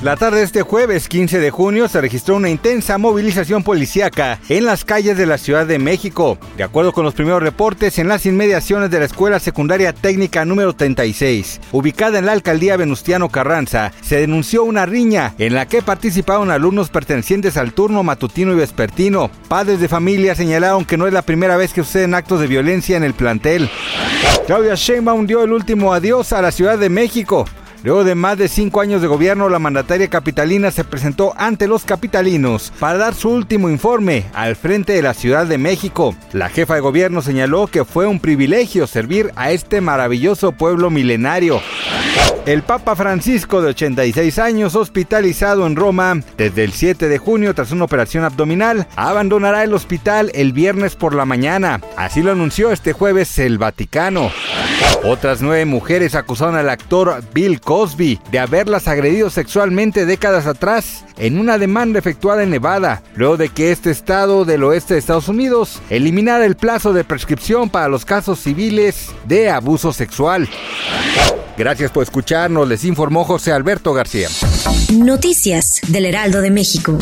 La tarde de este jueves 15 de junio se registró una intensa movilización policíaca en las calles de la Ciudad de México. De acuerdo con los primeros reportes, en las inmediaciones de la Escuela Secundaria Técnica número 36, ubicada en la alcaldía Venustiano Carranza, se denunció una riña en la que participaron alumnos pertenecientes al turno matutino y vespertino. Padres de familia señalaron que no es la primera vez que suceden actos de violencia en el plantel. Claudia Sheinbaum dio el último adiós a la Ciudad de México. Luego de más de cinco años de gobierno, la mandataria capitalina se presentó ante los capitalinos para dar su último informe al frente de la Ciudad de México. La jefa de gobierno señaló que fue un privilegio servir a este maravilloso pueblo milenario. El Papa Francisco, de 86 años, hospitalizado en Roma desde el 7 de junio tras una operación abdominal, abandonará el hospital el viernes por la mañana. Así lo anunció este jueves el Vaticano. Otras nueve mujeres acusaron al actor Bill Cosby de haberlas agredido sexualmente décadas atrás en una demanda efectuada en Nevada, luego de que este estado del oeste de Estados Unidos eliminara el plazo de prescripción para los casos civiles de abuso sexual. Gracias por escucharnos, les informó José Alberto García. Noticias del Heraldo de México.